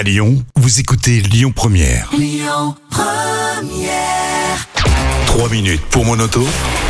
À Lyon, vous écoutez Lyon Première. 3 minutes pour mon auto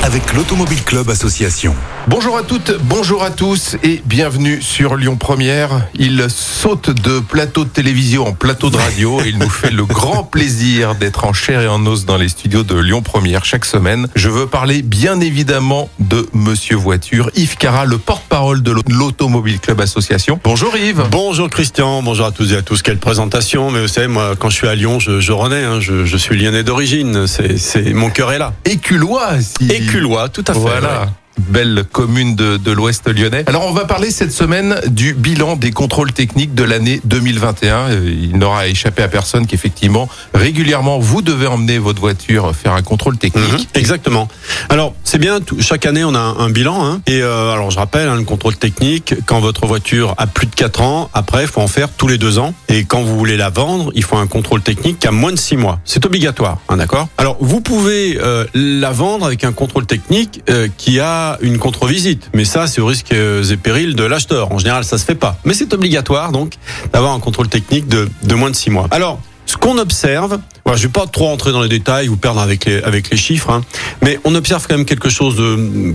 avec l'Automobile Club Association. Bonjour à toutes, bonjour à tous et bienvenue sur Lyon Première. Il saute de plateau de télévision en plateau de radio et il nous fait le grand plaisir d'être en chair et en os dans les studios de Lyon Première chaque semaine. Je veux parler bien évidemment de Monsieur Voiture, Yves Cara, le porte-parole de l'Automobile Club Association. Bonjour Yves. Bonjour Christian, bonjour à tous et à tous. Quelle présentation, mais vous savez, moi, quand je suis à Lyon, je, je renais, hein. je, je suis lyonnais d'origine, c'est, mon cœur est là. Éculois. Si... Éculois, tout à fait. Voilà. ouais. Belle commune de, de l'Ouest lyonnais. Alors on va parler cette semaine du bilan des contrôles techniques de l'année 2021. Euh, Il n'aura échappé à personne qu'effectivement, régulièrement, vous devez emmener votre voiture faire un contrôle technique. Mhm, exactement. Alors c'est bien. chaque année on a un, bilan. Hein, et euh, alors je rappelle hein, le contrôle technique. Quand votre voiture a plus de 4 ans, après il faut en faire tous les deux ans. Et quand vous voulez la vendre, il faut un contrôle technique qui a moins de 6 mois. C'est obligatoire. Hein, D'accord? Alors vous pouvez euh, la vendre avec un contrôle technique euh, qui a une contre-visite. Mais ça c'est au risque euh, et péril de l'acheteur. En général ça se fait pas. Mais c'est obligatoire donc d'avoir un contrôle technique de, moins de 6 mois. Alors ce qu'on observe, je vais pas trop entrer dans les détails, vous perdre avec les chiffres, hein, mais on observe quand même quelque chose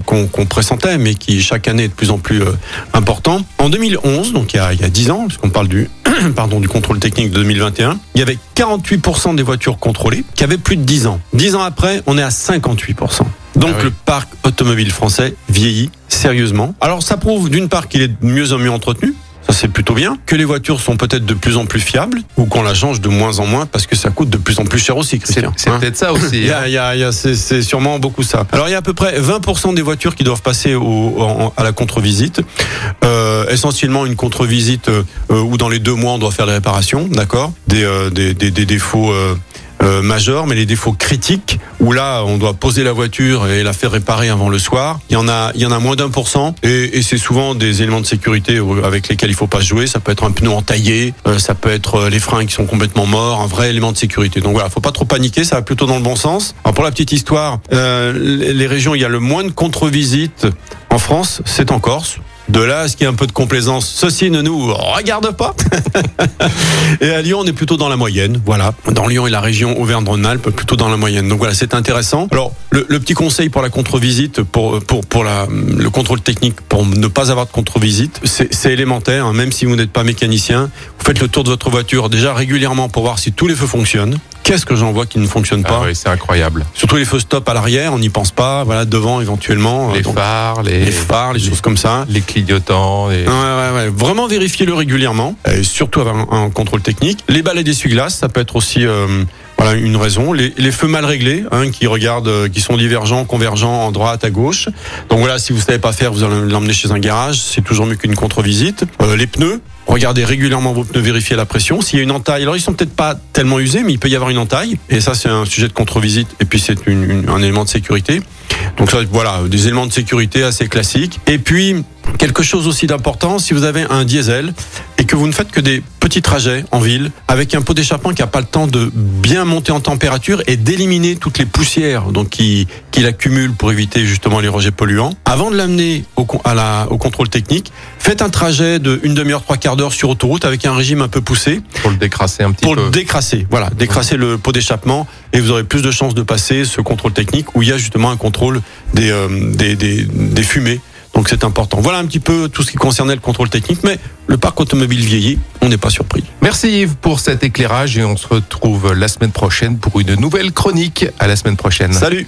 qu'on pressentait, mais qui chaque année est de plus en plus euh, important. En 2011, donc il y a, il y a 10 ans, puisqu'on parle du du contrôle technique de 2021, il y avait 48% des voitures contrôlées qui avaient plus de 10 ans. 10 ans après, on est à 58%. Donc Ah oui. le parc automobile français vieillit sérieusement. Alors ça prouve d'une part qu'il est de mieux en mieux entretenu, ça c'est plutôt bien. Que les voitures sont peut-être de plus en plus fiables ou qu'on la change de moins en moins parce que ça coûte de plus en plus cher aussi, C'est Christian. c'est Hein peut-être ça aussi. il y a, il y a- il y a- c'est, sûrement beaucoup ça. Alors il y a à peu près 20% des voitures qui doivent passer au, en- à la contre-visite. Euh, essentiellement une contre-visite euh, euh, où dans les deux mois on doit faire les réparations, d'accord? Des, euh, des, des, des défauts. Euh, majeurs, mais les défauts critiques où là on doit poser la voiture et la faire réparer avant le soir. Il y en a, il y en a moins d'un pour cent et, et c'est souvent des éléments de sécurité avec lesquels il faut pas jouer. Ça peut être un pneu entaillé, euh, ça peut être euh, les freins qui sont complètement morts, un vrai élément de sécurité. Donc voilà, faut pas trop paniquer, ça va plutôt dans le bon sens. Alors pour la petite histoire, euh, les les régions où il y a le moins de contre-visites en France, c'est en Corse. De là ce qu'il y ait un peu de complaisance, ceci ne nous regarde pas. Et à Lyon, on est plutôt dans la moyenne. Voilà. Dans Lyon et la région Auvergne-Rhône-Alpes, plutôt dans la moyenne. Donc voilà, c'est intéressant. Alors, le, petit conseil pour la contre-visite, pour, pour, pour le contrôle technique, pour ne pas avoir de contre-visite, c'est c'est élémentaire. hein. Même si vous n'êtes pas mécanicien, vous faites le tour de votre voiture déjà régulièrement pour voir si tous les feux fonctionnent. Qu'est-ce que j'en vois qui ne fonctionne Ah pas oui, c'est incroyable. Surtout les feux stop à l'arrière, on n'y pense pas. Voilà, devant éventuellement. Les Donc, phares, les, les phares, les choses comme ça. les clignotants. les- Ouais, ouais, ouais. Vraiment vérifiez-le régulièrement, et surtout avoir un, un contrôle technique. Les balais d'essuie-glace, ça peut être aussi euh, voilà une raison. Les, les feux mal réglés, hein, qui regardent, euh, qui sont divergents, convergents en droite à gauche. Donc voilà, si vous savez pas faire, vous allez l'emmener chez un garage. C'est toujours mieux qu'une contre-visite. Euh, les pneus. Regardez régulièrement vos pneus, vérifiez la pression. S'il y a une entaille, alors ils sont peut-être pas tellement usés, mais il peut y avoir une entaille. Et ça, c'est un sujet de contre-visite. Et puis c'est un élément de sécurité. Donc ça, voilà, des éléments de sécurité assez classiques. Et puis quelque chose aussi d'important, si vous avez un diesel et que vous ne faites que des petits trajets en ville avec un pot d'échappement qui n'a pas le temps de bien monter en température et d'éliminer toutes les poussières donc qui qu'il accumule pour éviter justement les rejets polluants. Avant de l'amener au, au contrôle technique, faites un trajet de une demi-heure, trois quarts d'heure sur autoroute avec un régime un peu poussé Pour le décrasser un petit pour peu. le décrasser. Voilà, décrasser le pot d'échappement et vous aurez plus de chances de passer ce contrôle technique où il y a justement un contrôle des, euh, des, des, des fumées. Donc c'est important. Voilà un petit peu tout ce qui concernait le contrôle technique, mais le parc automobile vieillit, on n'est pas surpris. Merci Yves pour cet éclairage et on se retrouve la semaine prochaine pour une nouvelle chronique. À la semaine prochaine. Salut